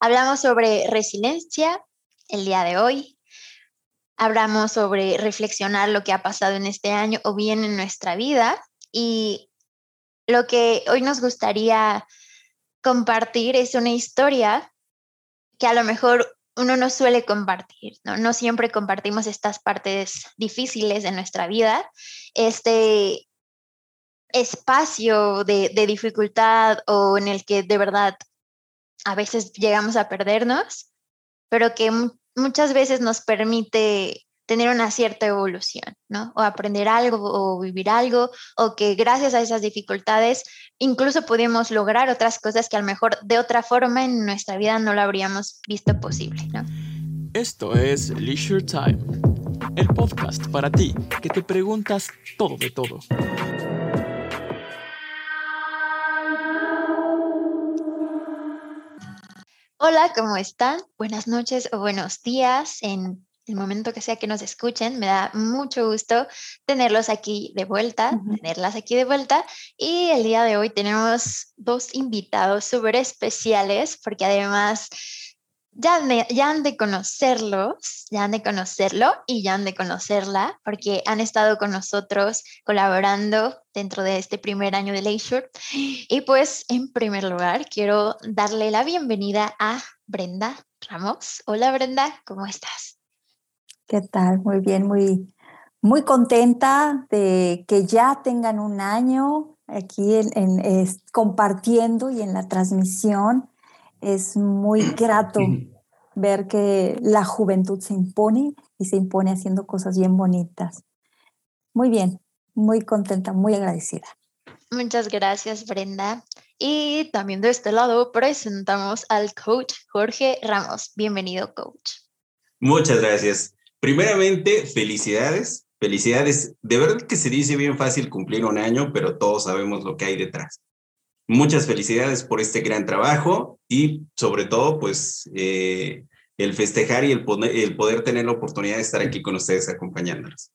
Hablamos sobre resiliencia el día de hoy. Hablamos sobre reflexionar lo que ha pasado en este año o bien en nuestra vida. Y lo que hoy nos gustaría compartir es una historia que a lo mejor uno no suele compartir, ¿no? No siempre compartimos estas partes difíciles de nuestra vida. Este espacio de, de dificultad o en el que de verdad a veces llegamos a perdernos, pero que muchas veces nos permite tener una cierta evolución, ¿no? O aprender algo o vivir algo, o que gracias a esas dificultades incluso pudimos lograr otras cosas que a lo mejor de otra forma en nuestra vida no lo habríamos visto posible, ¿no? Esto es Leisure Time, el podcast para ti que te preguntas todo de todo. Hola, ¿cómo están? Buenas noches o buenos días en el momento que sea que nos escuchen. Me da mucho gusto tenerlos aquí de vuelta, tenerlas aquí de vuelta. Y el día de hoy tenemos dos invitados súper especiales porque además ya han, de, ya han de conocerlos, ya han de conocerlo y ya han de conocerla, porque han estado con nosotros colaborando dentro de este primer año de Leisure. Y pues, en primer lugar, quiero darle la bienvenida a Brenda Ramos. Hola Brenda, ¿cómo estás? ¿Qué tal? Muy bien, muy, muy contenta de que ya tengan un año aquí en, compartiendo y en la transmisión es muy grato ver que la juventud se impone y se impone haciendo cosas bien bonitas. Muy bien, muy contenta, muy agradecida. Muchas gracias, Brenda. Y también de este lado presentamos al coach Jorge Ramos. Bienvenido, coach. Muchas gracias. Primeramente, felicidades. Felicidades. De verdad que se dice bien fácil cumplir un año, pero todos sabemos lo que hay detrás. Muchas felicidades por este gran trabajo y sobre todo, pues, eh, el festejar y el poder, el poder tener la oportunidad de estar aquí con ustedes acompañándonos.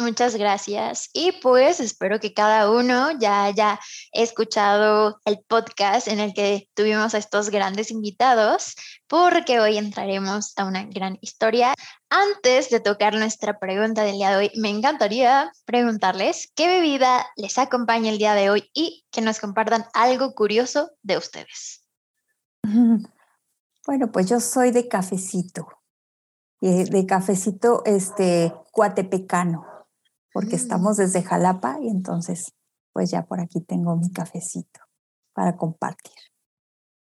Muchas gracias. Y pues espero que cada uno ya haya escuchado el podcast en el que tuvimos a estos grandes invitados, porque hoy entraremos a una gran historia. Antes de tocar nuestra pregunta del día de hoy, me encantaría preguntarles qué bebida les acompaña el día de hoy y que nos compartan algo curioso de ustedes. Bueno, pues yo soy de cafecito, de cafecito este, cuatepecano porque mm. estamos desde Jalapa y entonces pues ya por aquí tengo mi cafecito para compartir.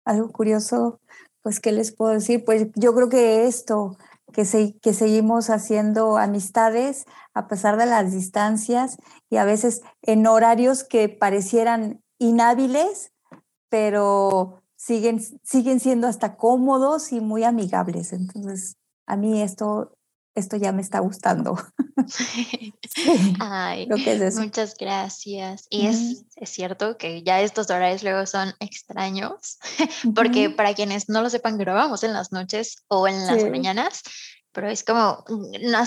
Algo curioso, pues, ¿qué les puedo decir? Pues yo creo que esto, que, que seguimos haciendo amistades a pesar de las distancias y a veces en horarios que parecieran inhábiles, pero siguen, siguen siendo hasta cómodos y muy amigables. Entonces, a mí esto esto ya me está gustando. Ay, muchas gracias. Y es, es, cierto que ya estos horarios luego son extraños, porque para quienes no lo sepan, grabamos en las noches o en las mañanas, pero es como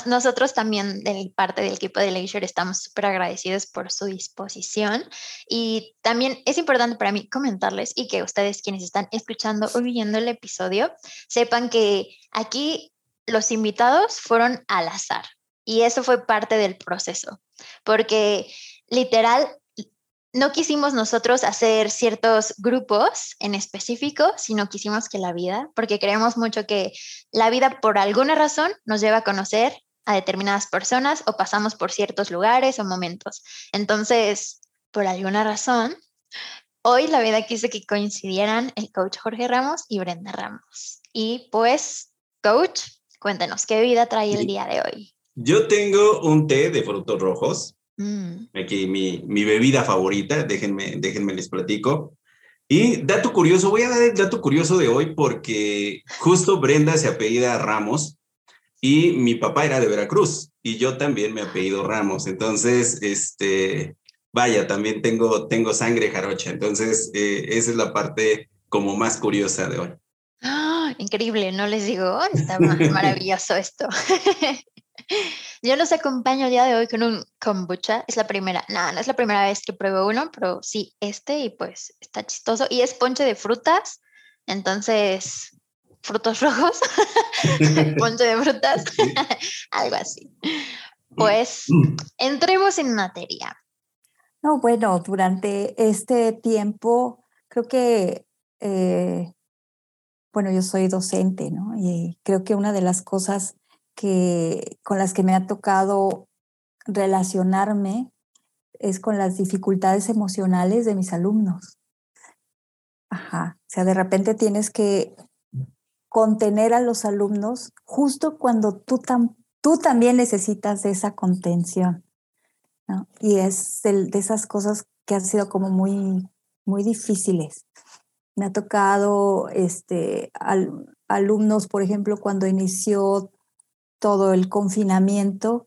nosotros también de parte del equipo de Leisure estamos súper agradecidos por su disposición. Y también es importante para mí comentarles y que ustedes quienes están escuchando o viendo el episodio sepan que aquí los invitados fueron al azar y eso fue parte del proceso, porque literal no quisimos nosotros hacer ciertos grupos en específico, sino quisimos que la vida, porque creemos mucho que la vida por alguna razón nos lleva a conocer a determinadas personas o pasamos por ciertos lugares o momentos. Entonces, por alguna razón, hoy la vida quiso que coincidieran el coach Jorge Ramos y Brenda Ramos. Y pues, coach, Cuéntenos, ¿qué bebida trae el día de hoy? Yo tengo un té de frutos rojos. Mm. Aquí mi, mi, bebida favorita, déjenme, déjenme les platico. Y dato curioso, voy a dar el dato curioso de hoy porque justo Brenda se apellida Ramos y mi papá era de Veracruz y yo también me apellido Ramos. Entonces, este, vaya, también tengo, tengo sangre jarocha. Entonces, eh, esa es la parte como más curiosa de hoy. ¡Ah! increíble, no les digo, está maravilloso esto. Yo los acompaño el día de hoy con un kombucha. Es la primera, no, no es la primera vez que pruebo uno, pero sí este y pues está chistoso. Y es ponche de frutas, entonces frutos rojos, ponche de frutas, algo así. Pues entremos en materia. No, bueno, durante este tiempo creo que, eh, bueno, yo soy docente, ¿no? Y creo que una de las cosas que, con las que me ha tocado relacionarme es con las dificultades emocionales de mis alumnos. Ajá, o sea, de repente tienes que contener a los alumnos justo cuando tú, tú también necesitas esa contención. Y es de esas cosas que han sido como muy, muy difíciles. Me ha tocado este, alumnos, por ejemplo, cuando inició todo el confinamiento,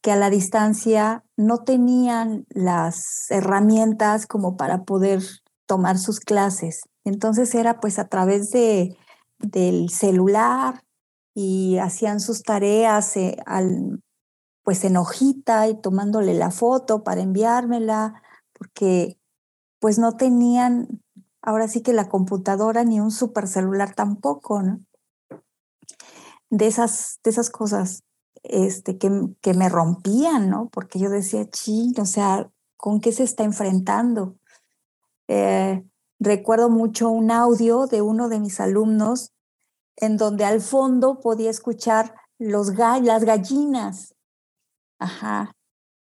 que a la distancia no tenían las herramientas como para poder tomar sus clases. Entonces era pues a través de, del celular y hacían sus tareas eh, al, pues en hojita y tomándole la foto para enviármela, porque pues no tenían ahora sí que la computadora ni un super celular tampoco, ¿no? De esas, de esas cosas este, que, que me rompían, ¿no? Porque yo decía, ching, o sea, ¿con qué se está enfrentando? Eh, recuerdo mucho un audio de uno de mis alumnos en donde al fondo podía escuchar los las gallinas Ajá.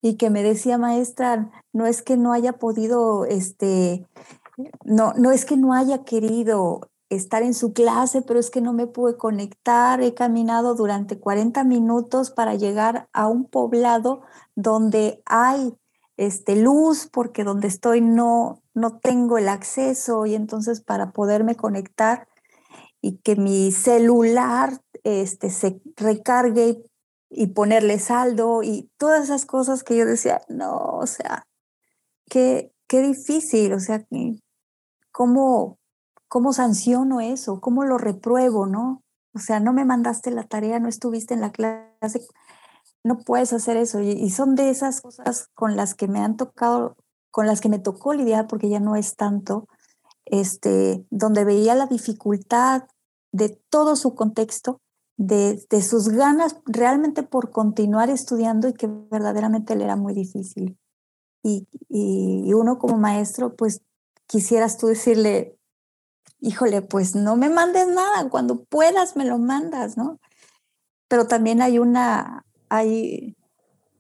Y que me decía, maestra, no es que no haya podido, este, no, no es que no haya querido estar en su clase, pero es que no me pude conectar. He caminado durante 40 minutos para llegar a un poblado donde hay este, luz, porque donde estoy no, no tengo el acceso y entonces para poderme conectar y que mi celular este, se recargue y ponerle saldo y todas esas cosas que yo decía, no, o sea, qué, qué difícil, o sea, ¿cómo, ¿cómo sanciono eso? ¿Cómo lo repruebo, no? O sea, no me mandaste la tarea, no estuviste en la clase, no puedes hacer eso. Y, son de esas cosas con las que me han tocado, con las que me tocó lidiar, porque ya no es tanto, este, donde veía la dificultad de todo su contexto de, sus ganas realmente por continuar estudiando y que verdaderamente le era muy difícil. Y, y, uno como maestro, pues quisieras tú decirle, híjole, pues no me mandes nada, cuando puedas me lo mandas, ¿no? Pero también hay una, hay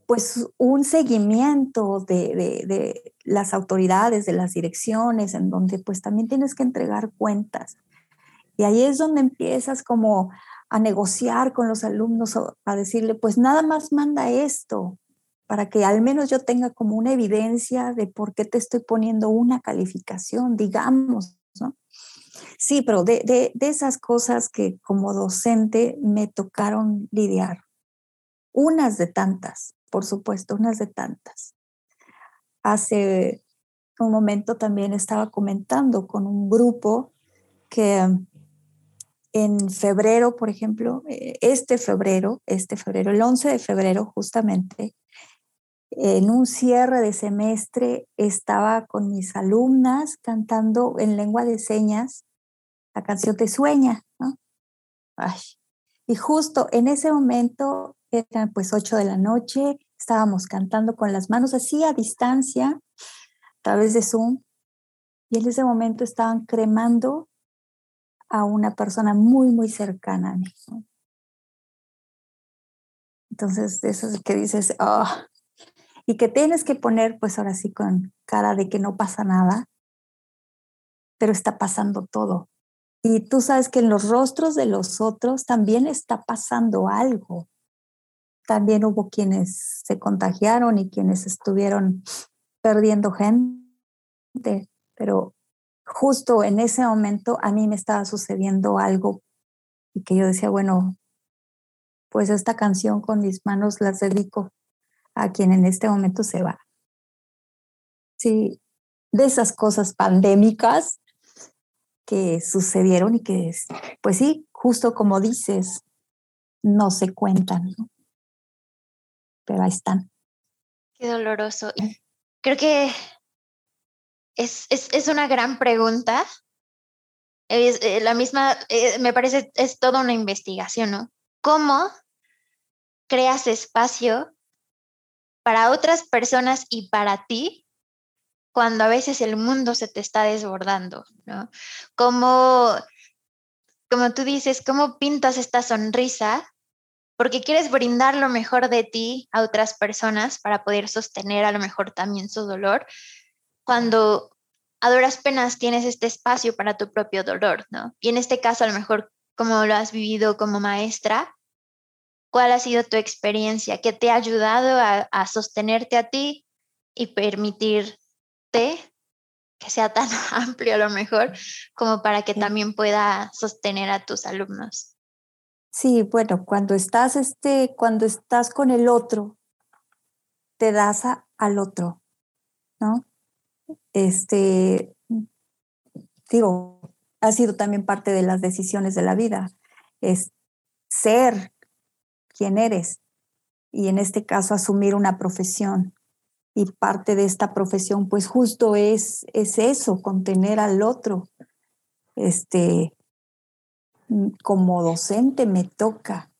pues un seguimiento de, de, de, las autoridades, de las direcciones, en donde pues también tienes que entregar cuentas. Y ahí es donde empiezas como a negociar con los alumnos, a decirle, pues nada más manda esto, para que al menos yo tenga como una evidencia de por qué te estoy poniendo una calificación, digamos. Sí, pero de, de, de esas cosas que como docente me tocaron lidiar, unas de tantas, por supuesto, unas de tantas. Hace un momento también estaba comentando con un grupo que en febrero, por ejemplo, eh, este febrero, este febrero, el 11 de febrero justamente, en un cierre de semestre estaba con mis alumnas cantando en lengua de señas la canción Te sueña, ¿no? Y justo en ese momento, eran pues 8 de la noche, estábamos cantando con las manos así a distancia, a través de Zoom, y en ese momento estaban cremando a una persona muy, muy cercana a mí. Entonces, eso es que dices, oh, y que tienes que poner, pues ahora sí, con cara de que no pasa nada, pero está pasando todo. Y tú sabes que en los rostros de los otros también está pasando algo. También hubo quienes se contagiaron y quienes estuvieron perdiendo gente, pero justo en ese momento a mí me estaba sucediendo algo y que yo decía, bueno, pues esta canción con mis manos las dedico a quien en este momento se va. Sí, de esas cosas pandémicas que sucedieron y que, pues sí, justo como dices, no se cuentan, pero ahí están. Qué doloroso. Creo que es, es, es una gran pregunta es eh, la misma, eh, me parece, es toda una investigación, ¿no? ¿Cómo creas espacio para otras personas y para ti cuando a veces el mundo se te está desbordando, ¿no? Como, como tú dices, ¿cómo pintas esta sonrisa? Porque quieres brindar lo mejor de ti a otras personas para poder sostener a lo mejor también su dolor, cuando a duras penas tienes este espacio para tu propio dolor, ¿no? Y en este caso, a lo mejor, como lo has vivido como maestra, ¿cuál ha sido tu experiencia? ¿Qué te ha ayudado a, a sostenerte a ti y permitir que sea tan amplio a lo mejor como para que también pueda sostener a tus alumnos. Sí, bueno, cuando estás, este, cuando estás con el otro, te das al otro, ¿no? Este, digo, ha sido también parte de las decisiones de la vida, es ser quien eres y en este caso asumir una profesión, y parte de esta profesión pues justo es, es eso, contener al otro. Este, mm, como docente me toca,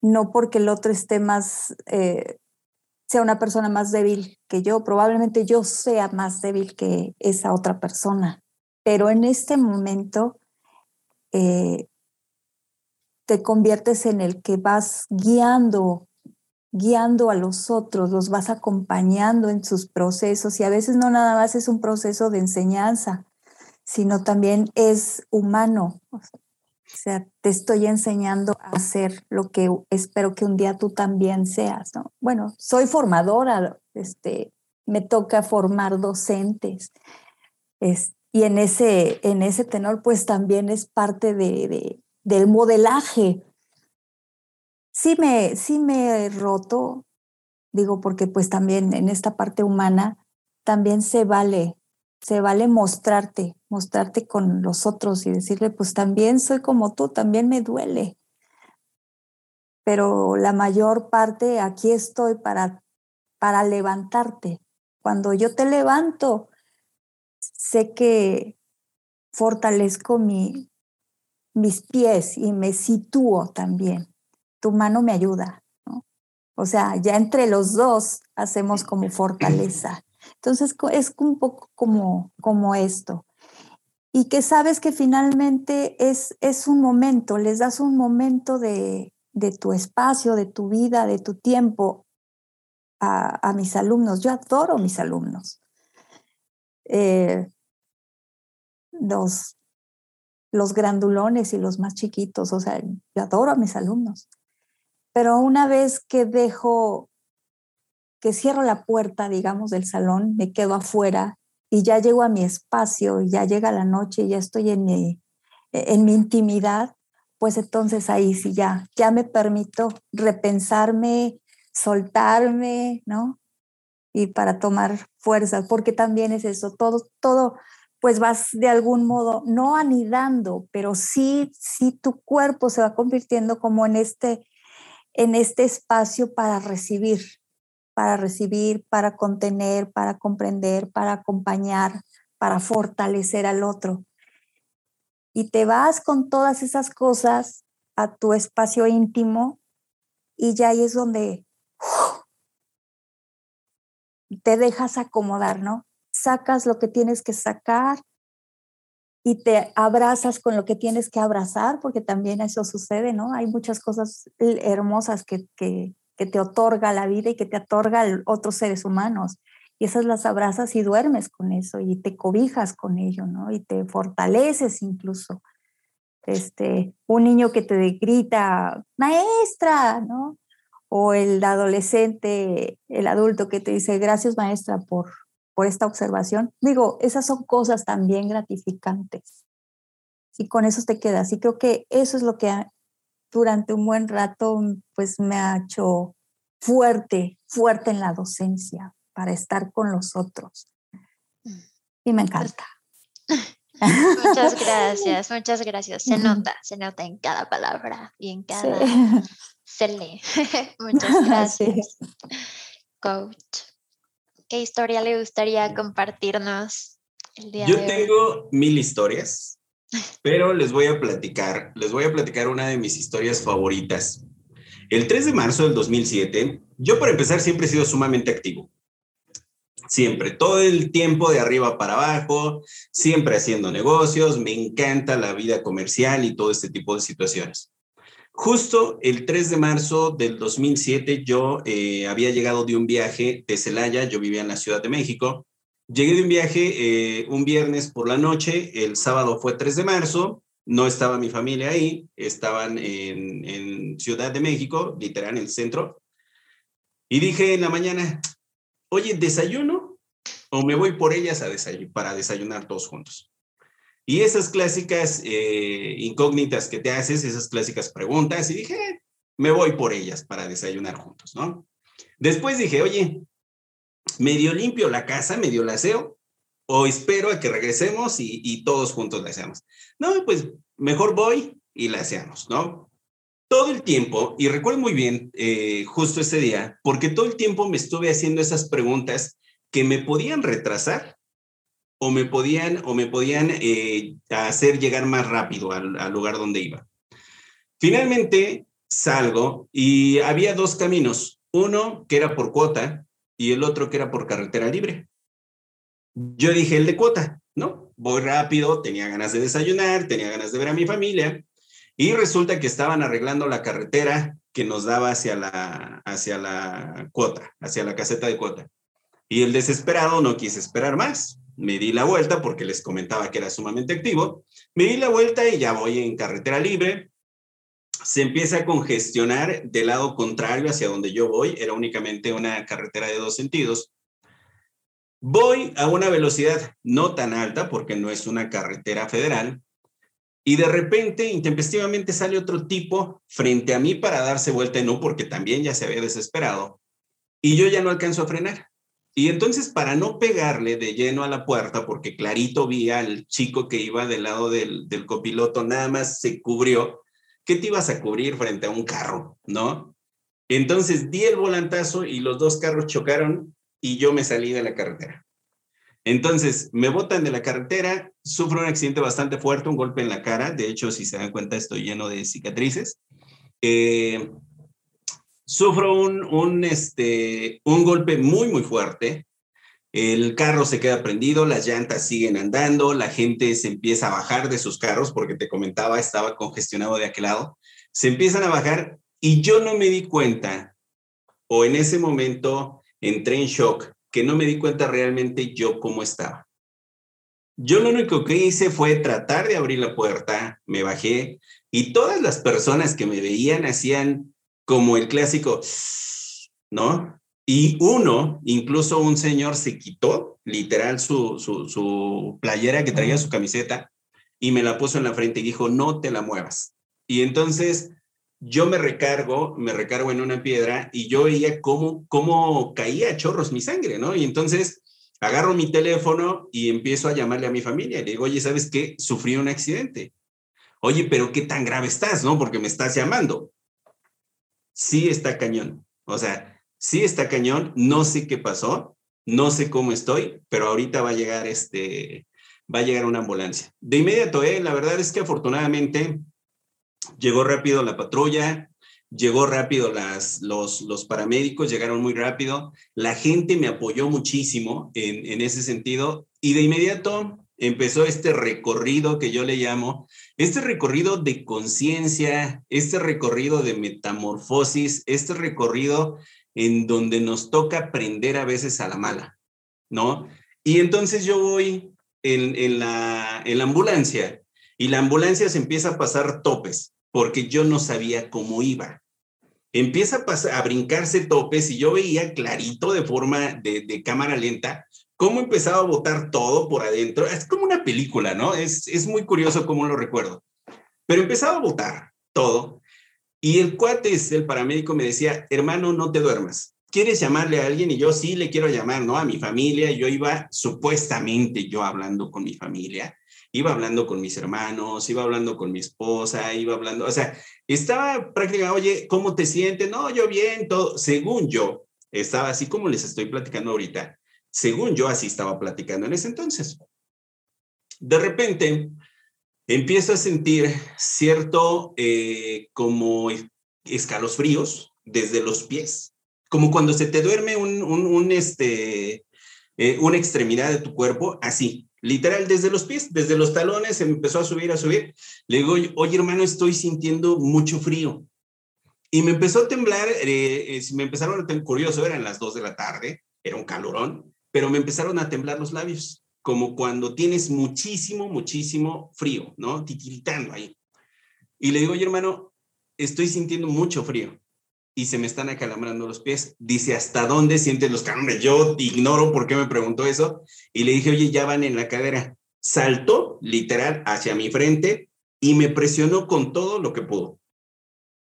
no porque el otro esté más, eh, sea una persona más débil que yo, probablemente yo sea más débil que esa otra persona, pero en este momento eh, te conviertes en el que vas guiando guiando a los otros, los vas acompañando en sus procesos y a veces no nada más es un proceso de enseñanza, sino también es humano. O sea, te estoy enseñando a hacer lo que espero que un día tú también seas. ¿no? Bueno, soy formadora, este, me toca formar docentes. y en ese, en ese tenor, pues también es parte de, del modelaje sí me, sí me he roto, digo, porque pues también en esta parte humana también se vale, se vale mostrarte, mostrarte con los otros y decirle, pues también soy como tú, también me duele. Pero la mayor parte aquí estoy para, para levantarte. Cuando yo te levanto, sé que fortalezco mi, mis pies y me sitúo también tu mano me ayuda, ¿no? O sea, ya entre los dos hacemos como fortaleza. Entonces es un poco como, como esto. Y que sabes que finalmente es, es un momento, les das un momento de, de tu espacio, de tu vida, de tu tiempo a, a mis alumnos. Yo adoro mis alumnos. Eh, los, los grandulones y los más chiquitos, o sea, yo adoro a mis alumnos. Pero una vez que dejo, que cierro la puerta, digamos, del salón, me quedo afuera y ya llego a mi espacio, ya llega la noche, y ya estoy en mi, en mi intimidad, pues entonces ahí sí ya, ya me permito repensarme, soltarme, ¿no? Y para tomar fuerzas, porque también es eso, todo, todo, pues vas de algún modo, no anidando, pero sí, sí tu cuerpo se va convirtiendo como en este, en este espacio para recibir, para recibir, para contener, para comprender, para acompañar, para fortalecer al otro. Y te vas con todas esas cosas a tu espacio íntimo y ya ahí es donde te dejas acomodar, ¿no? Sacas lo que tienes que sacar, y te abrazas con lo que tienes que abrazar, porque también eso sucede, ¿no? Hay muchas cosas hermosas que, que, te otorga la vida y que te otorga otros seres humanos. Y esas las abrazas y duermes con eso y te cobijas con ello, ¿no? Y te fortaleces incluso. Este, un niño que te grita, maestra, ¿no? O el adolescente, el adulto que te dice, gracias maestra por, por esta observación. Digo, esas son cosas también gratificantes. Y con eso te quedas. Y creo que eso es lo que durante un buen rato pues me ha hecho fuerte, fuerte en la docencia para estar con los otros. Y me encanta. Muchas gracias, muchas gracias. Se nota, se nota en cada palabra y en cada... Se lee. muchas gracias. Coach. ¿Qué historia le gustaría compartirnos el día Yo tengo mil historias. pero les voy a platicar, les voy a platicar una de mis historias favoritas. El 3 de marzo del 2007, yo para empezar siempre he sido sumamente activo. Siempre, todo el tiempo de arriba para abajo, siempre haciendo negocios, me encanta la vida comercial y todo este tipo de situaciones. Justo el 3 de marzo del 2007 yo eh, había llegado de un viaje de Celaya, yo vivía en la Ciudad de México, llegué de un viaje eh, un viernes por la noche, el sábado fue 3 de marzo, no estaba mi familia ahí, estaban en, Ciudad de México, literal en el centro, y dije en la mañana, oye, ¿desayuno o me voy por ellas a para desayunar todos juntos? Y esas clásicas eh, incógnitas que te haces, esas clásicas preguntas, y dije, me voy por ellas para desayunar juntos, ¿no? Después dije, oye, medio limpio la casa, medio la aseo, o espero a que regresemos y, todos juntos la hacemos. No, pues mejor voy y la hacemos, ¿no? todo el tiempo, y recuerdo muy bien eh, justo ese día, porque todo el tiempo me estuve haciendo esas preguntas que me podían retrasar o me podían, o me podían eh, hacer llegar más rápido al, lugar donde iba. Finalmente salgo y había dos caminos, uno que era por cuota y el otro que era por carretera libre. Yo dije el de cuota, ¿no? Voy rápido, tenía ganas de desayunar, tenía ganas de ver a mi familia y resulta que estaban arreglando la carretera que nos daba hacia la, hacia la cuota, hacia la caseta de cuota. Y el desesperado no quise esperar más. Me di la vuelta porque les comentaba que era sumamente activo. Me di la vuelta y ya voy en carretera libre. Se empieza a congestionar del lado contrario hacia donde yo voy. Era únicamente una carretera de dos sentidos. Voy a una velocidad no tan alta porque no es una carretera federal, y de repente, intempestivamente, sale otro tipo frente a mí para darse vuelta en U, porque también ya se había desesperado. Y yo ya no alcanzo a frenar. Y entonces, para no pegarle de lleno a la puerta, porque clarito vi al chico que iba del lado del, copiloto, nada más se cubrió. ¿Qué te ibas a cubrir frente a un carro? ¿No? Entonces di el volantazo y los dos carros chocaron y yo me salí de la carretera. Entonces, me botan de la carretera, sufro un accidente bastante fuerte, un golpe en la cara. De hecho, si se dan cuenta, estoy lleno de cicatrices. Eh, sufro un, un, este, un golpe muy, muy fuerte. El carro se queda prendido, las llantas siguen andando, la gente se empieza a bajar de sus carros, porque te comentaba, estaba congestionado de aquel lado. Se empiezan a bajar y yo no me di cuenta, o en ese momento entré en shock que no me di cuenta realmente yo cómo estaba. Yo lo único que hice fue tratar de abrir la puerta, me bajé y todas las personas que me veían hacían como el clásico, ¿no? Y uno, incluso un señor se quitó literal su, su, su playera que traía su camiseta y me la puso en la frente y dijo, no te la muevas. Y entonces yo me recargo, me recargo en una piedra y yo veía cómo, cómo caía a chorros mi sangre, ¿no? Y entonces agarro mi teléfono y empiezo a llamarle a mi familia. Le digo, oye, ¿sabes qué? Sufrí un accidente. Oye, pero ¿qué tan grave estás, no? Porque me estás llamando. Sí está cañón. O sea, sí está cañón. No sé qué pasó, no sé cómo estoy, pero ahorita va a llegar este, va a llegar una ambulancia. De inmediato, ¿eh? La verdad es que afortunadamente llegó rápido la patrulla, llegó rápido las, los, los paramédicos, llegaron muy rápido, la gente me apoyó muchísimo en, en ese sentido y de inmediato empezó este recorrido que yo le llamo, este recorrido de conciencia, este recorrido de metamorfosis, este recorrido en donde nos toca aprender a veces a la mala, ¿no? Y entonces yo voy en, en, la, en la ambulancia y la ambulancia se empieza a pasar topes porque yo no sabía cómo iba. Empieza a, pasar, a brincarse topes y yo veía clarito de forma de, cámara lenta cómo empezaba a botar todo por adentro. Es como una película, ¿no? Es, es muy curioso cómo lo recuerdo. Pero empezaba a botar todo y el cuate, el paramédico, me decía, hermano, no te duermas. ¿Quieres llamarle a alguien? Y yo sí le quiero llamar, ¿no? A mi familia. Yo iba supuestamente yo hablando con mi familia iba hablando con mis hermanos, iba hablando con mi esposa, iba hablando, o sea, estaba prácticamente, oye, ¿cómo te sientes? No, yo bien, todo, según yo, estaba así como les estoy platicando ahorita, según yo así estaba platicando en ese entonces. De repente, empiezo a sentir cierto eh, como escalofríos desde los pies, como cuando se te duerme un, un, este, eh, una extremidad de tu cuerpo, así, literal, desde los pies, desde los talones, se empezó a subir, a subir. Le digo, oye hermano, estoy sintiendo mucho frío. Y me empezó a temblar, eh, me empezaron a tener curioso, eran las dos de la tarde, era un calorón, pero me empezaron a temblar los labios como cuando tienes muchísimo, muchísimo frío, ¿no? Titiritando ahí. Y le digo, oye, hermano, estoy sintiendo mucho frío y se me están acalambrando los pies. Dice, ¿hasta dónde sientes los calambres? Yo ignoro por qué me preguntó eso. Y le dije, oye, ya van en la cadera. Saltó literal hacia mi frente y me presionó con todo lo que pudo.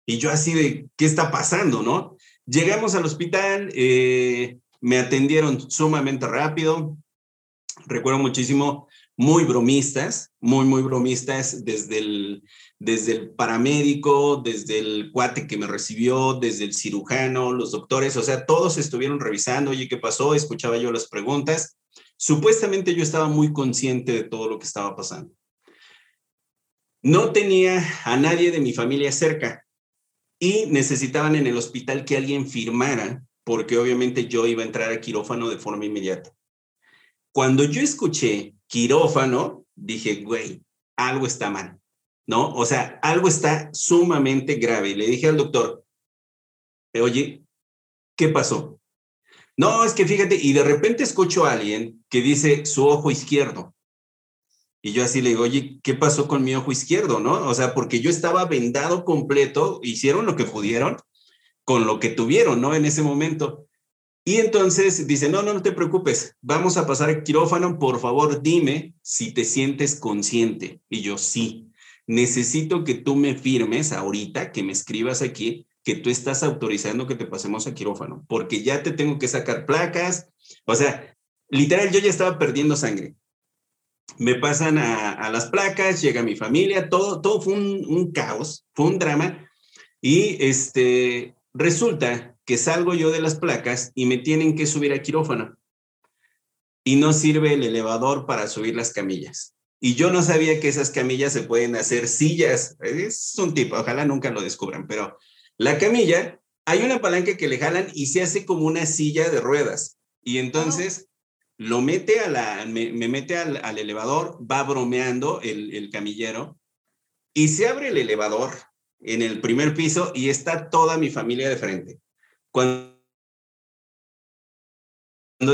Y yo así de, ¿qué está pasando, no? Llegamos al hospital, eh, me atendieron sumamente rápido, recuerdo muchísimo, muy bromistas, muy, muy bromistas, desde el, desde el paramédico, desde el cuate que me recibió, desde el cirujano, los doctores, o sea, todos estuvieron revisando, oye, ¿qué pasó? Escuchaba yo las preguntas. Supuestamente yo estaba muy consciente de todo lo que estaba pasando. No tenía a nadie de mi familia cerca y necesitaban en el hospital que alguien firmara, porque obviamente yo iba a entrar a quirófano de forma inmediata. Cuando yo escuché quirófano, dije, güey, algo está mal, ¿no? O sea, algo está sumamente grave. Le dije al doctor, oye, ¿qué pasó? No, es que fíjate, y de repente escucho a alguien que dice su ojo izquierdo. Y yo así le digo, oye, ¿qué pasó con mi ojo izquierdo, no? O sea, porque yo estaba vendado completo, hicieron lo que pudieron con lo que tuvieron, ¿no? En ese momento. Y entonces dice, no, no, no te preocupes, vamos a pasar al quirófano, por favor dime si te sientes consciente. Y yo sí, necesito que tú me firmes ahorita, que me escribas aquí, que tú estás autorizando que te pasemos a quirófano, porque ya te tengo que sacar placas. O sea, literal, yo ya estaba perdiendo sangre. Me pasan a, las placas, llega mi familia, todo, todo fue un, un caos, fue un drama. Y este, resulta que salgo yo de las placas y me tienen que subir a quirófano. Y no sirve el elevador para subir las camillas. Y yo no sabía que esas camillas se pueden hacer sillas. Es un tipo, ojalá nunca lo descubran, pero la camilla, hay una palanca que le jalan y se hace como una silla de ruedas. Y entonces lo mete a la, me, mete al, elevador, va bromeando el, el camillero y se abre el elevador en el primer piso y está toda mi familia de frente. Cuando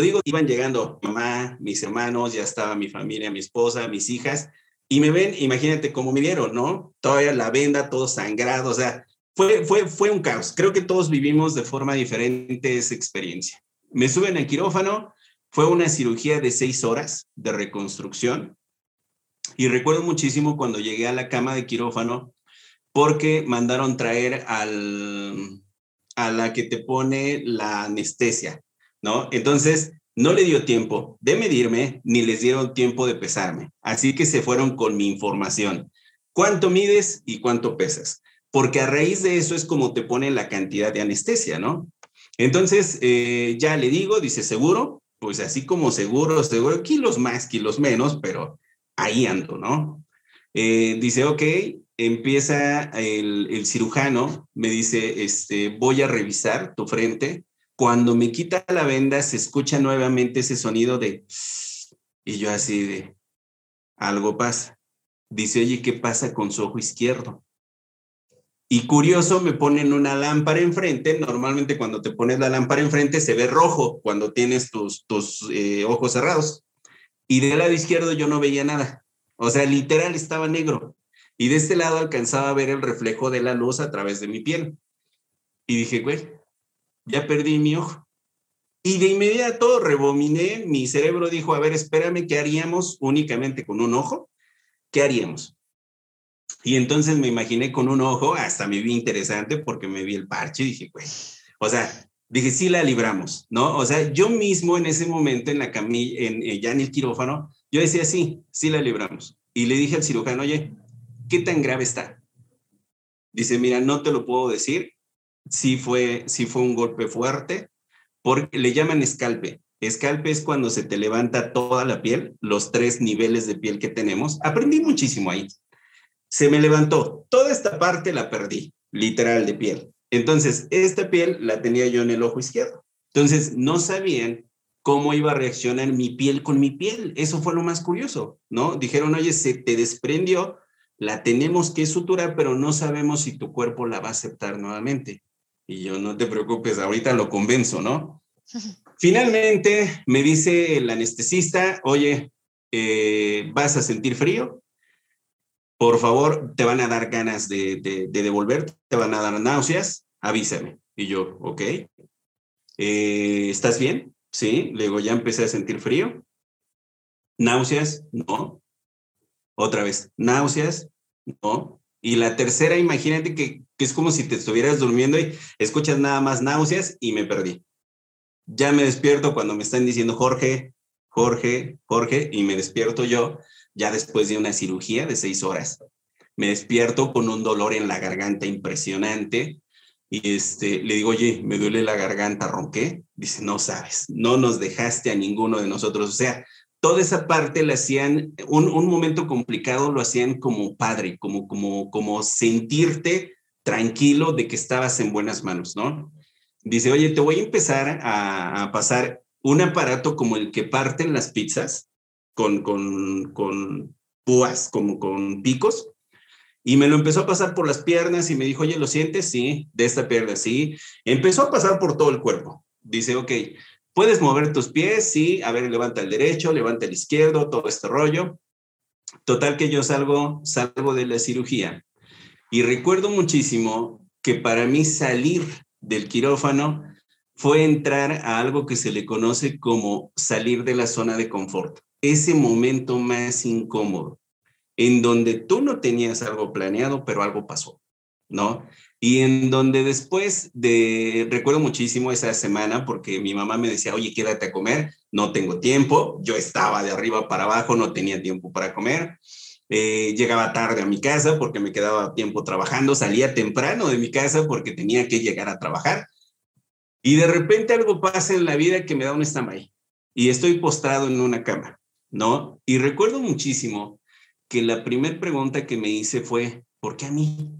digo iban llegando mamá, mis hermanos, ya estaba mi familia, mi esposa, mis hijas, y me ven, imagínate cómo me vieron, ¿no? Todavía la venda, todo sangrado, o sea, fue, fue, fue un caos. Creo que todos vivimos de forma diferente esa experiencia. Me suben al quirófano, fue una cirugía de seis horas de reconstrucción, y recuerdo muchísimo cuando llegué a la cama de quirófano, porque mandaron traer al, a la que te pone la anestesia, ¿no? Entonces, no le dio tiempo de medirme ni les dieron tiempo de pesarme. Así que se fueron con mi información. ¿Cuánto mides y cuánto pesas? Porque a raíz de eso es como te pone la cantidad de anestesia, ¿no? Entonces, eh, ya le digo, dice, seguro, pues así como seguro, seguro, kilos más, kilos menos, pero ahí ando, ¿no? Eh, dice, ok, empieza el, cirujano, me dice, este, voy a revisar tu frente. Cuando me quita la venda, se escucha nuevamente ese sonido de... Y yo así de, algo pasa. Dice, oye, ¿qué pasa con su ojo izquierdo? Y curioso, me ponen una lámpara enfrente. Normalmente cuando te pones la lámpara enfrente se ve rojo cuando tienes tus, tus eh, ojos cerrados. Y del lado izquierdo yo no veía nada. O sea, literal estaba negro y de este lado alcanzaba a ver el reflejo de la luz a través de mi piel. Y dije, güey, ya perdí mi ojo. Y de inmediato rebominé, mi cerebro dijo, a ver, espérame, ¿qué haríamos únicamente con un ojo? ¿Qué haríamos? Y entonces me imaginé con un ojo, hasta me vi interesante porque me vi el parche y dije, güey, o sea, dije, sí la libramos, ¿no? O sea, yo mismo en ese momento en la camilla, en, eh, ya en el quirófano, yo decía, sí, sí la libramos. Y le dije al cirujano, oye, ¿qué tan grave está? Dice, mira, no te lo puedo decir. Sí fue, sí fue un golpe fuerte, porque le llaman escalpe. Escalpe es cuando se te levanta toda la piel, los tres niveles de piel que tenemos. Aprendí muchísimo ahí. se me levantó. Toda esta parte la perdí, literal de piel. Entonces, esta piel la tenía yo en el ojo izquierdo. Entonces, no sabían cómo iba a reaccionar mi piel con mi piel. Eso fue lo más curioso, ¿no? Dijeron, oye, se te desprendió, la tenemos que suturar, pero no sabemos si tu cuerpo la va a aceptar nuevamente. Y yo, no te preocupes, ahorita lo convenzo, ¿no? Finalmente me dice el anestesista, oye, eh, ¿vas a sentir frío? Por favor, te van a dar ganas de, de, devolver, te van a dar náuseas, avísame. Y yo, ok. Eh, ¿Estás bien? Sí. Luego ya empecé a sentir frío. Náuseas, no. Otra vez, náuseas, no. Y la tercera, imagínate que, que es como si te estuvieras durmiendo y escuchas nada más náuseas y me perdí. Ya me despierto cuando me están diciendo Jorge, Jorge, Jorge, y me despierto yo ya después de una cirugía de seis horas. Me despierto con un dolor en la garganta impresionante y este, le digo, oye, me duele la garganta, ronqué. Dice, no sabes, no nos dejaste a ninguno de nosotros. O sea, toda esa parte la hacían, un, momento complicado lo hacían como padre, como, como, como sentirte tranquilo de que estabas en buenas manos, ¿no? Dice, oye, te voy a empezar a, a pasar un aparato como el que parten las pizzas con, con, con púas, como con picos, y me lo empezó a pasar por las piernas y me dijo, oye, ¿lo sientes? Sí, de esta pierna, sí. Empezó a pasar por todo el cuerpo. Dice, ok, ¿puedes mover tus pies? Sí, a ver, levanta el derecho, levanta el izquierdo, todo este rollo. Total que yo salgo, salgo de la cirugía. Y recuerdo muchísimo que para mí salir del quirófano fue entrar a algo que se le conoce como salir de la zona de confort, ese momento más incómodo, en donde tú no tenías algo planeado, pero algo pasó, ¿no? Y en donde después de, recuerdo muchísimo esa semana porque mi mamá me decía, oye, quédate a comer, no tengo tiempo, yo estaba de arriba para abajo, no tenía tiempo para comer. Eh, llegaba tarde a mi casa porque me quedaba tiempo trabajando, salía temprano de mi casa porque tenía que llegar a trabajar. Y de repente algo pasa en la vida que me da un stand y estoy postrado en una cama, ¿no? Y recuerdo muchísimo que la primera pregunta que me hice fue, ¿por qué a mí?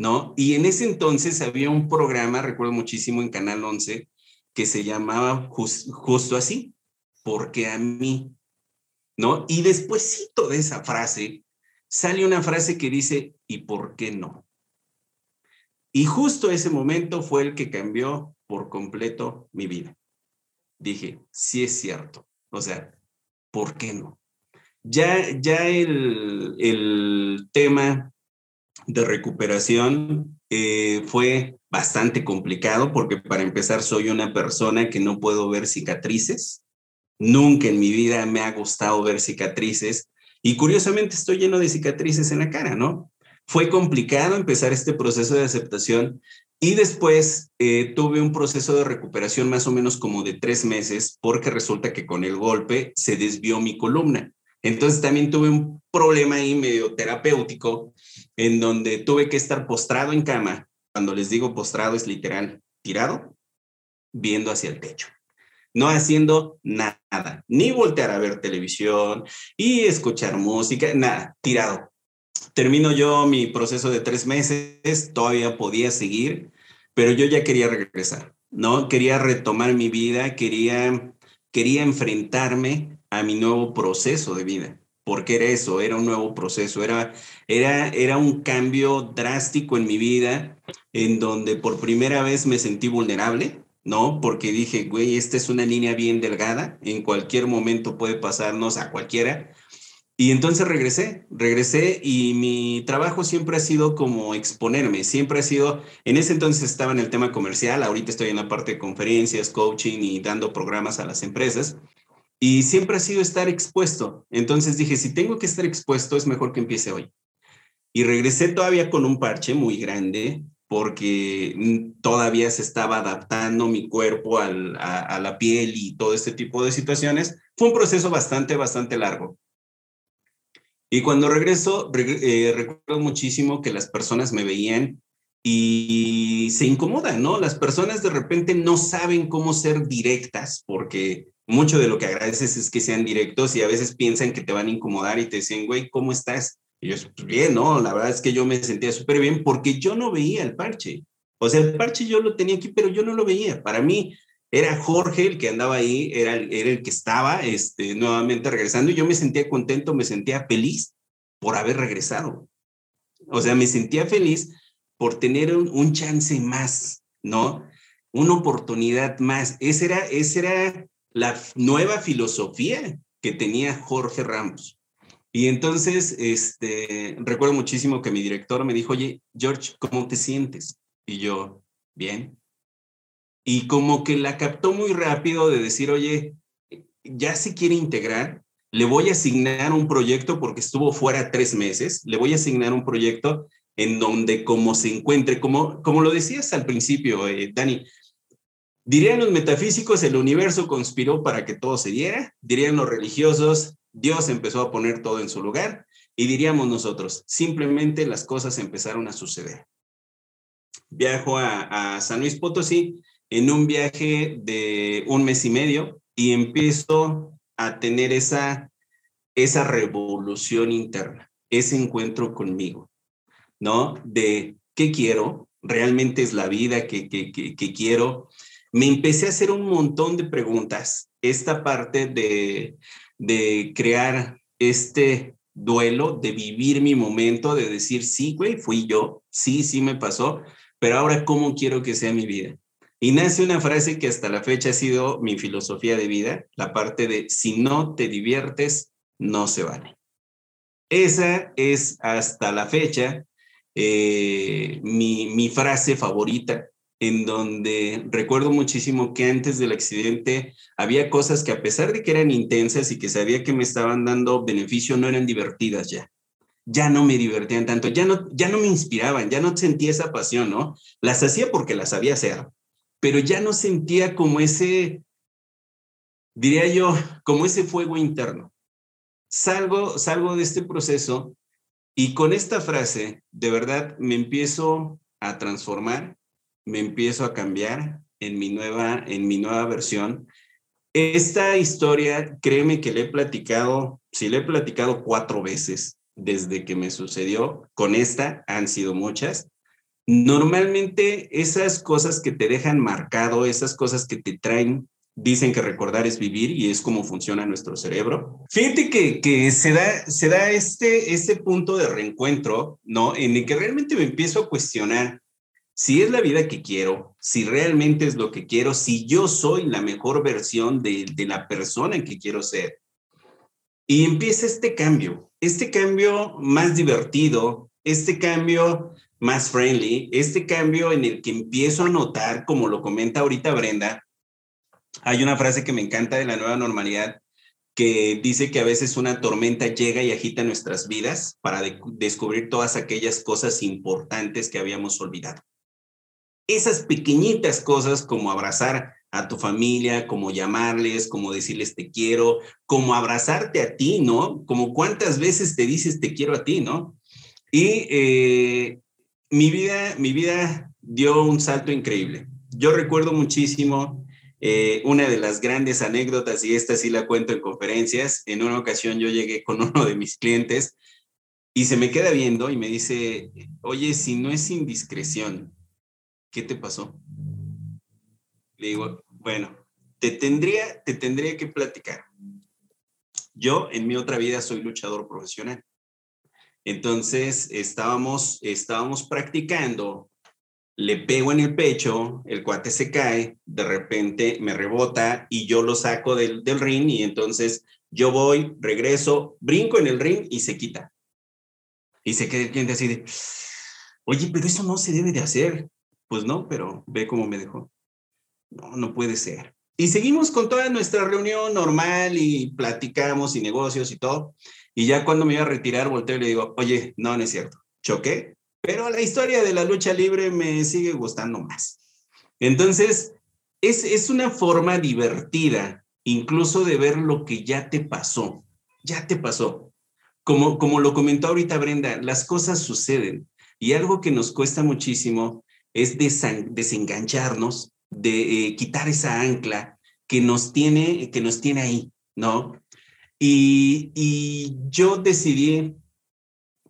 ¿No? Y en ese entonces había un programa, recuerdo muchísimo en Canal 11, que se llamaba justo así, ¿por qué a mí? ¿No? Y despuésito de esa frase, sale una frase que dice, ¿y por qué no? Y justo ese momento fue el que cambió por completo mi vida. Dije, sí es cierto. O sea, ¿por qué no? Ya, ya el, el tema de recuperación eh, fue bastante complicado porque para empezar soy una persona que no puedo ver cicatrices. Nunca en mi vida me ha gustado ver cicatrices y curiosamente estoy lleno de cicatrices en la cara, ¿no? Fue complicado empezar este proceso de aceptación y después eh, tuve un proceso de recuperación más o menos como de tres meses porque resulta que con el golpe se desvió mi columna. Entonces también tuve un problema ahí medio terapéutico en donde tuve que estar postrado en cama. Cuando les digo postrado es literal, tirado, viendo hacia el techo. No haciendo nada, ni voltear a ver televisión y escuchar música, nada, tirado, termino yo mi proceso de tres meses, todavía podía seguir, pero yo ya quería regresar, ¿no? Quería retomar mi vida, quería, quería enfrentarme a mi nuevo proceso de vida, porque era eso, era un nuevo proceso, era, era, era un cambio drástico en mi vida, en donde por primera vez me sentí vulnerable, ¿no? Porque dije, güey, esta es una línea bien delgada, en cualquier momento puede pasarnos a cualquiera, y entonces regresé, regresé y mi trabajo siempre ha sido como exponerme, siempre ha sido, en ese entonces estaba en el tema comercial, ahorita estoy en la parte de conferencias, coaching y dando programas a las empresas, y siempre ha sido estar expuesto. Entonces dije, si tengo que estar expuesto, es mejor que empiece hoy. Y regresé todavía con un parche muy grande, porque todavía se estaba adaptando mi cuerpo a, a la piel y todo este tipo de situaciones. Fue un proceso bastante, bastante largo y cuando regreso, eh, recuerdo muchísimo que las personas me veían y se incomodan, ¿no? Las personas de repente no saben cómo ser directas porque mucho de lo que agradeces es que sean directos y a veces piensan que te van a incomodar y te dicen, güey, ¿cómo estás? Y yo, pues bien, ¿no? La verdad es que yo me sentía súper bien porque yo no veía el parche. O sea, el parche yo lo tenía aquí, pero yo no lo veía. Para mí era Jorge el que andaba ahí, era, era el que estaba este, nuevamente regresando y yo me sentía contento, me sentía feliz por haber regresado. O sea, me sentía feliz por tener un, un chance más, ¿no? Una oportunidad más. Esa era, esa era la nueva filosofía que tenía Jorge Ramos. Y entonces, este, recuerdo muchísimo que mi director me dijo, oye, George, ¿cómo te sientes? Y yo, bien. Y como que la captó muy rápido de decir, oye, ya se quiere integrar, le voy a asignar un proyecto porque estuvo fuera tres meses, le voy a asignar un proyecto en donde como se encuentre, como, como lo decías al principio, eh, Dani, dirían los metafísicos, el universo conspiró para que todo se diera, dirían los religiosos, Dios empezó a poner todo en su lugar, y diríamos nosotros, simplemente las cosas empezaron a suceder. Viajo a, a San Luis Potosí en un viaje de un mes y medio y empiezo a tener esa, esa revolución interna, ese encuentro conmigo, ¿no? De qué quiero, realmente es la vida que, que, que, quiero. Me empecé a hacer un montón de preguntas. Esta parte de, de crear este duelo, de vivir mi momento, de decir, sí, güey, fui yo, sí, sí me pasó, pero ahora, ¿cómo quiero que sea mi vida? Y nace una frase que hasta la fecha ha sido mi filosofía de vida, la parte de si no te diviertes, no se vale. Esa es hasta la fecha eh, mi, mi frase favorita, en donde recuerdo muchísimo que antes del accidente había cosas que a pesar de que eran intensas y que sabía que me estaban dando beneficio, no eran divertidas ya. Ya no me divertían tanto, ya no, ya no me inspiraban, ya no sentía esa pasión, ¿no? Las hacía porque las sabía hacer, pero ya no sentía como ese, diría yo, como ese fuego interno. Salgo, salgo de este proceso y con esta frase, de verdad, me empiezo a transformar, me empiezo a cambiar en mi nueva, en mi nueva versión. Esta historia, créeme que le he platicado, sí le he platicado cuatro veces desde que me sucedió. Con esta han sido muchas. Normalmente esas cosas que te dejan marcado, esas cosas que te traen, dicen que recordar es vivir y es como funciona nuestro cerebro. Fíjate que, que se da, se da este, este punto de reencuentro, ¿no? En el que realmente me empiezo a cuestionar si es la vida que quiero, si realmente es lo que quiero, si yo soy la mejor versión de, la persona que quiero ser. Y empieza este cambio, este cambio más divertido, este cambio más friendly, este cambio en el que empiezo a notar, como lo comenta ahorita Brenda, hay una frase que me encanta de la nueva normalidad que dice que a veces una tormenta llega y agita nuestras vidas para descubrir todas aquellas cosas importantes que habíamos olvidado. Esas pequeñitas cosas como abrazar a tu familia, como llamarles, como decirles te quiero, como abrazarte a ti, ¿no? Como cuántas veces te dices te quiero a ti, ¿no? Y eh, mi vida, mi vida dio un salto increíble. Yo recuerdo muchísimo eh, una de las grandes anécdotas, y esta sí la cuento en conferencias. En una ocasión yo llegué con uno de mis clientes y se me queda viendo y me dice, oye, si no es indiscreción, ¿qué te pasó? Le digo, bueno, te tendría, te tendría que platicar. Yo en mi otra vida soy luchador profesional. Entonces estábamos, estábamos practicando, le pego en el pecho, el cuate se cae, de repente me rebota y yo lo saco del, del ring y entonces yo voy, regreso, brinco en el ring y se quita. Y se queda el cliente así de, oye, pero eso no se debe de hacer. Pues no, pero ve cómo me dejó. No, no puede ser. Y seguimos con toda nuestra reunión normal y platicamos y negocios y todo. Y ya cuando me iba a retirar, volteo y le digo, oye, no, no es cierto, choqué, pero la historia de la lucha libre me sigue gustando más. Entonces, es, es una forma divertida, incluso de ver lo que ya te pasó, ya te pasó. Como, como lo comentó ahorita Brenda, las cosas suceden y algo que nos cuesta muchísimo es desengancharnos, de eh, quitar esa ancla que nos tiene, que nos tiene ahí, ¿no? Y, yo decidí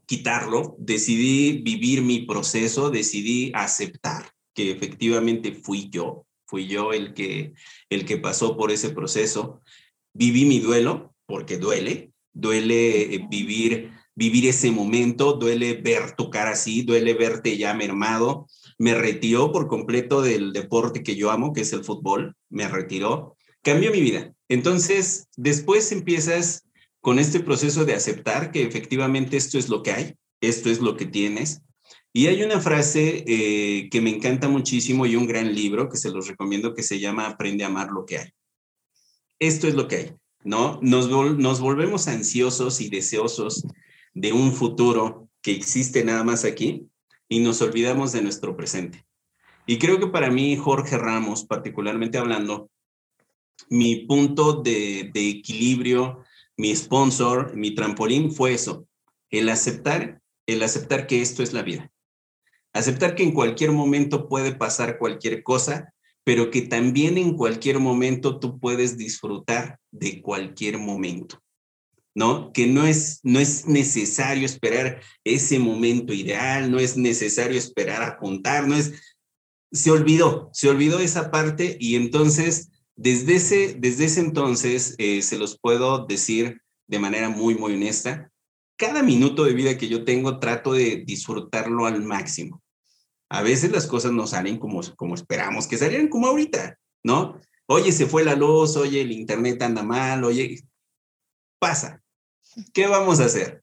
quitarlo, decidí vivir mi proceso, decidí aceptar que efectivamente fui yo, fui yo el que, el que pasó por ese proceso. Viví mi duelo, porque duele, duele eh, vivir, vivir ese momento, duele ver tu cara así, duele verte ya mermado. Me retiró por completo del deporte que yo amo, que es el fútbol, me retiró, cambió mi vida. Entonces, después empiezas con este proceso de aceptar que efectivamente esto es lo que hay, esto es lo que tienes. Y hay una frase eh, que me encanta muchísimo y un gran libro que se los recomiendo que se llama Aprende a amar lo que hay. Esto es lo que hay, ¿no? Nos, nos volvemos ansiosos y deseosos de un futuro que existe nada más aquí y nos olvidamos de nuestro presente. Y creo que para mí, Jorge Ramos, particularmente hablando, mi punto de, de equilibrio mi sponsor, mi trampolín fue eso, el aceptar, el aceptar que esto es la vida. Aceptar que en cualquier momento puede pasar cualquier cosa, pero que también en cualquier momento tú puedes disfrutar de cualquier momento. ¿No? Que no es, no es necesario esperar ese momento ideal, no es necesario esperar a contar, no es, se olvidó, se olvidó esa parte y entonces desde ese, desde ese entonces, eh, se los puedo decir de manera muy, muy honesta, cada minuto de vida que yo tengo trato de disfrutarlo al máximo. A veces las cosas no salen como, como esperamos que salieran, como ahorita, ¿no? Oye, se fue la luz, oye, el internet anda mal, oye, pasa. ¿Qué vamos a hacer?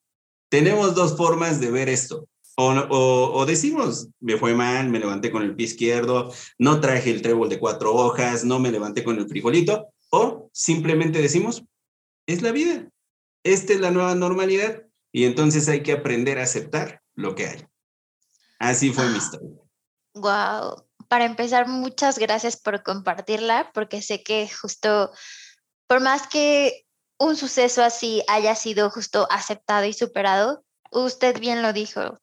Tenemos dos formas de ver esto. O, decimos, me fue mal, me levanté con el pie izquierdo, no traje el trébol de cuatro hojas, no me levanté con el frijolito, o simplemente decimos, es la vida, esta es la nueva normalidad y entonces hay que aprender a aceptar lo que hay. Así fue mi historia. Wow. Para empezar, muchas gracias por compartirla, porque sé que justo, por más que un suceso así haya sido justo aceptado y superado, usted bien lo dijo,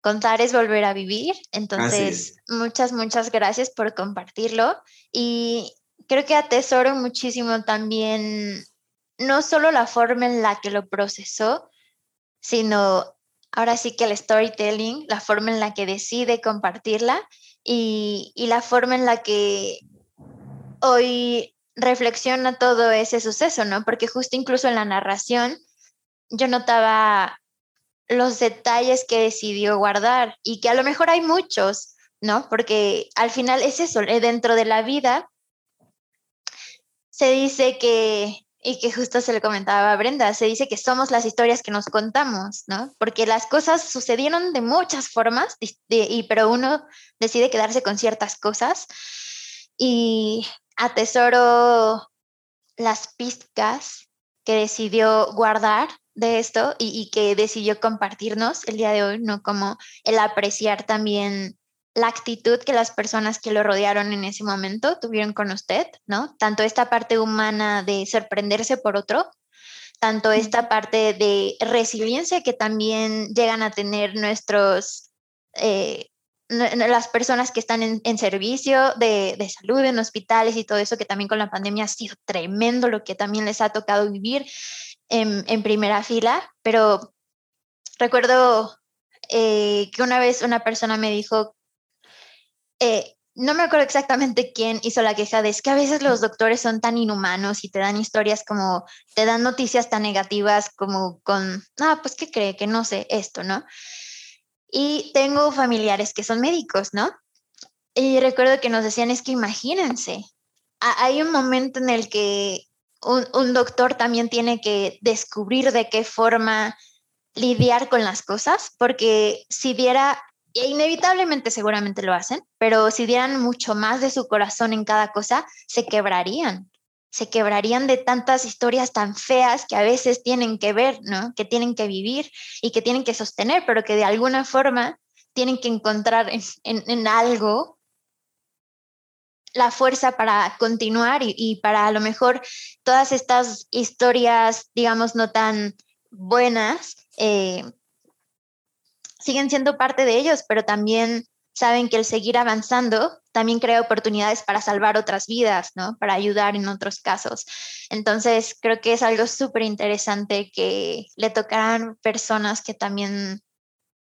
Contar es volver a vivir. Entonces, muchas, muchas gracias por compartirlo. Y creo que atesoro muchísimo también, no solo la forma en la que lo procesó, sino ahora sí que el storytelling, la forma en la que decide compartirla y, y la forma en la que hoy reflexiona todo ese suceso, ¿no? Porque justo incluso en la narración yo notaba los detalles que decidió guardar y que a lo mejor hay muchos, ¿no? Porque al final es eso, eh, dentro de la vida se dice que, y que justo se le comentaba a Brenda, se dice que somos las historias que nos contamos, ¿no? Porque las cosas sucedieron de muchas formas, y, pero uno decide quedarse con ciertas cosas y atesoro las pizcas que decidió guardar de esto y, que decidió compartirnos el día de hoy, ¿no? Como el apreciar también la actitud que las personas que lo rodearon en ese momento tuvieron con usted, ¿no? Tanto esta parte humana de sorprenderse por otro, tanto esta parte de resiliencia que también llegan a tener nuestros, eh, las personas que están en, servicio de, de, salud, en hospitales y todo eso, que también con la pandemia ha sido tremendo lo que también les ha tocado vivir en, primera fila, pero recuerdo eh, que una vez una persona me dijo, eh, no me acuerdo exactamente quién hizo la queja de es que a veces los doctores son tan inhumanos y te dan historias como, te dan noticias tan negativas como con, ah, pues qué cree que no sé esto, ¿no? Y tengo familiares que son médicos, ¿no? Y recuerdo que nos decían, es que imagínense, hay un momento en el que un, doctor también tiene que descubrir de qué forma lidiar con las cosas, porque si diera, e inevitablemente seguramente lo hacen, pero si dieran mucho más de su corazón en cada cosa, se quebrarían, se quebrarían de tantas historias tan feas que a veces tienen que ver, ¿no? Que tienen que vivir y que tienen que sostener, pero que de alguna forma tienen que encontrar en, en algo la fuerza para continuar y, para a lo mejor todas estas historias, digamos, no tan buenas, eh, siguen siendo parte de ellos, pero también saben que el seguir avanzando también crea oportunidades para salvar otras vidas, ¿no? Para ayudar en otros casos. Entonces, creo que es algo súper interesante que le tocaran personas que también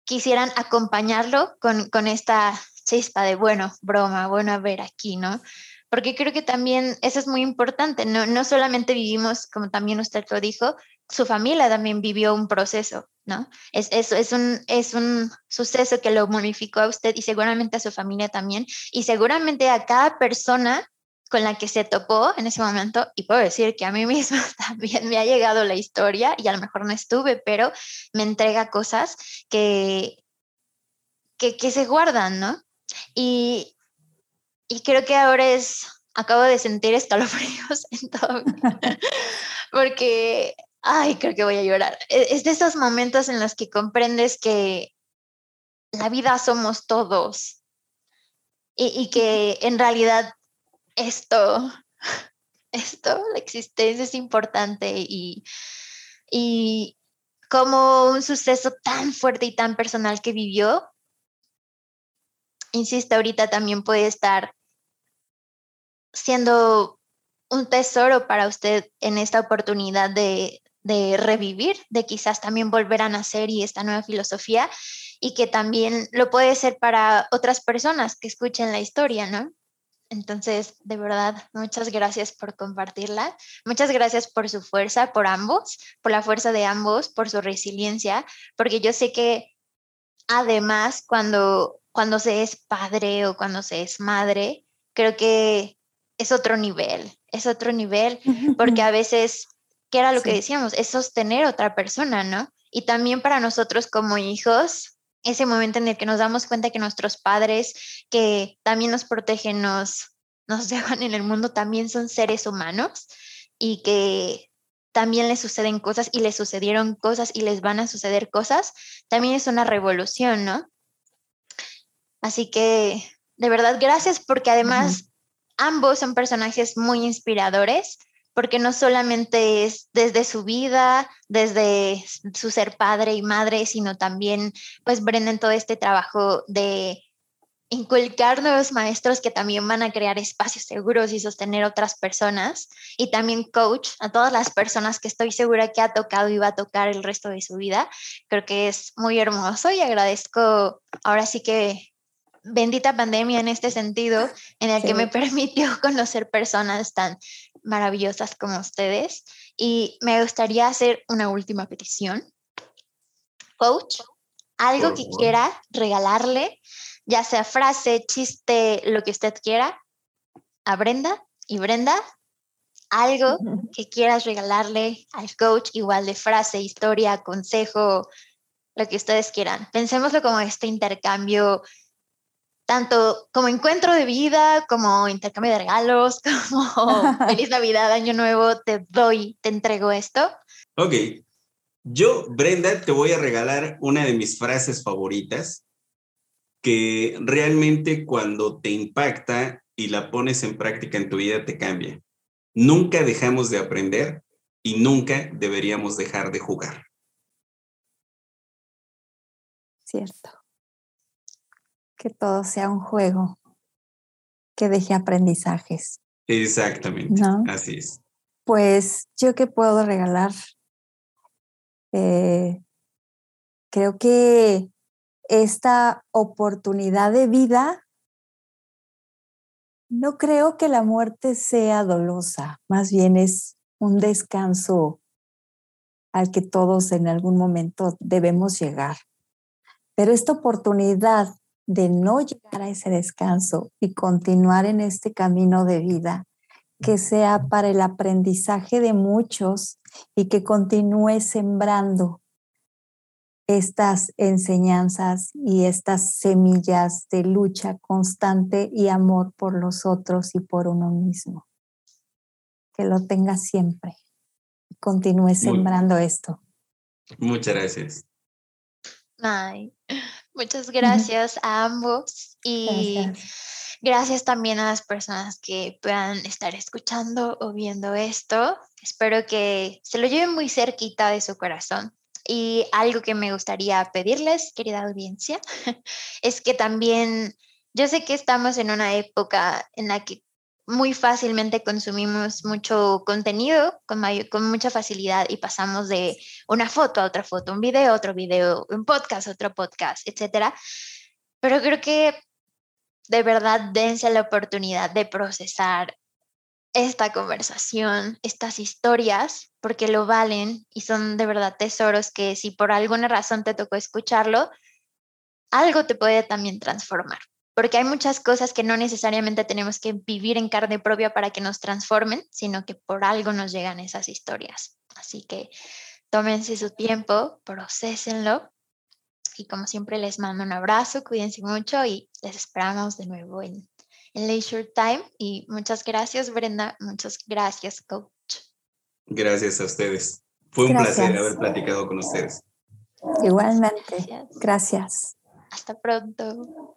quisieran acompañarlo con, con esta chispa de, bueno, broma, bueno, a ver aquí, ¿no? Porque creo que también eso es muy importante, no, no solamente vivimos, como también usted lo dijo, su familia también vivió un proceso, ¿no? Es, es, es, un, es un suceso que lo modificó a usted y seguramente a su familia también, y seguramente a cada persona con la que se topó en ese momento, y puedo decir que a mí misma también me ha llegado la historia, y a lo mejor no estuve, pero me entrega cosas que, que, que se guardan, ¿no? Y, y creo que ahora es, acabo de sentir escalofríos en todo, porque ay, creo que voy a llorar. E, es de esos momentos en los que comprendes que la vida somos todos y, que en realidad esto, esto, la existencia es importante y, y como un suceso tan fuerte y tan personal que vivió, insisto, ahorita también puede estar siendo un tesoro para usted en esta oportunidad de, de revivir, de quizás también volver a nacer y esta nueva filosofía y que también lo puede ser para otras personas que escuchen la historia, ¿no? Entonces, de verdad, muchas gracias por compartirla. Muchas gracias por su fuerza, por ambos, por la fuerza de ambos, por su resiliencia, porque yo sé que además cuando, cuando se es padre o cuando se es madre, creo que es otro nivel, es otro nivel, porque a veces que era lo que decíamos, es sostener a otra persona, ¿no? Y también para nosotros como hijos, ese momento en el que nos damos cuenta que nuestros padres, que también nos protegen, nos, nos dejan en el mundo, también son seres humanos y que también les suceden cosas y les sucedieron cosas y les van a suceder cosas, también es una revolución, ¿no? Así que, de verdad, gracias porque además ambos son personajes muy inspiradores porque no solamente es desde su vida, desde su ser padre y madre, sino también pues Brendan todo este trabajo de inculcar nuevos maestros que también van a crear espacios seguros y sostener otras personas y también coach a todas las personas que estoy segura que ha tocado y va a tocar el resto de su vida. Creo que es muy hermoso y agradezco ahora sí que bendita pandemia en este sentido, en el que me permitió conocer personas tan maravillosas como ustedes. Y me gustaría hacer una última petición. Coach, algo que quiera regalarle, ya sea frase, chiste, lo que usted quiera, a Brenda. Y Brenda, algo que quieras regalarle al coach, igual de frase, historia, consejo, lo que ustedes quieran. Pensémoslo como este intercambio tanto como encuentro de vida, como intercambio de regalos, como feliz Navidad, Año Nuevo, te doy, te entrego esto. Ok. Yo, Brenda, te voy a regalar una de mis frases favoritas que realmente cuando te impacta y la pones en práctica en tu vida te cambia. Nunca dejamos de aprender y nunca deberíamos dejar de jugar. Cierto que todo sea un juego que deje aprendizajes. Exactamente, así es. Pues yo que puedo regalar, eh, creo que esta oportunidad de vida, no creo que la muerte sea dolosa, más bien es un descanso al que todos en algún momento debemos llegar. Pero esta oportunidad de no llegar a ese descanso y continuar en este camino de vida, que sea para el aprendizaje de muchos y que continúe sembrando estas enseñanzas y estas semillas de lucha constante y amor por los otros y por uno mismo. Que lo tenga siempre y continúe sembrando esto. Muchas gracias. Muchas gracias a ambos y gracias. también a las personas que puedan estar escuchando o viendo esto. Espero que se lo lleven muy cerquita de su corazón. Y algo que me gustaría pedirles, querida audiencia, es que también, yo sé que estamos en una época en la que muy fácilmente consumimos mucho contenido con, con mucha facilidad y pasamos de una foto a otra foto, un video a otro video, un podcast a otro podcast, etc. Pero creo que de verdad dense la oportunidad de procesar esta conversación, estas historias, porque lo valen y son de verdad tesoros que si por alguna razón te tocó escucharlo, algo te puede también transformar porque hay muchas cosas que no necesariamente tenemos que vivir en carne propia para que nos transformen, sino que por algo nos llegan esas historias. Así que tómense su tiempo, procesenlo y como siempre les mando un abrazo, cuídense mucho y les esperamos de nuevo en, en Leisure Time. Y muchas gracias Brenda, muchas gracias coach. Gracias a ustedes. Fue un placer haber platicado con ustedes. Igualmente. Gracias. Hasta pronto.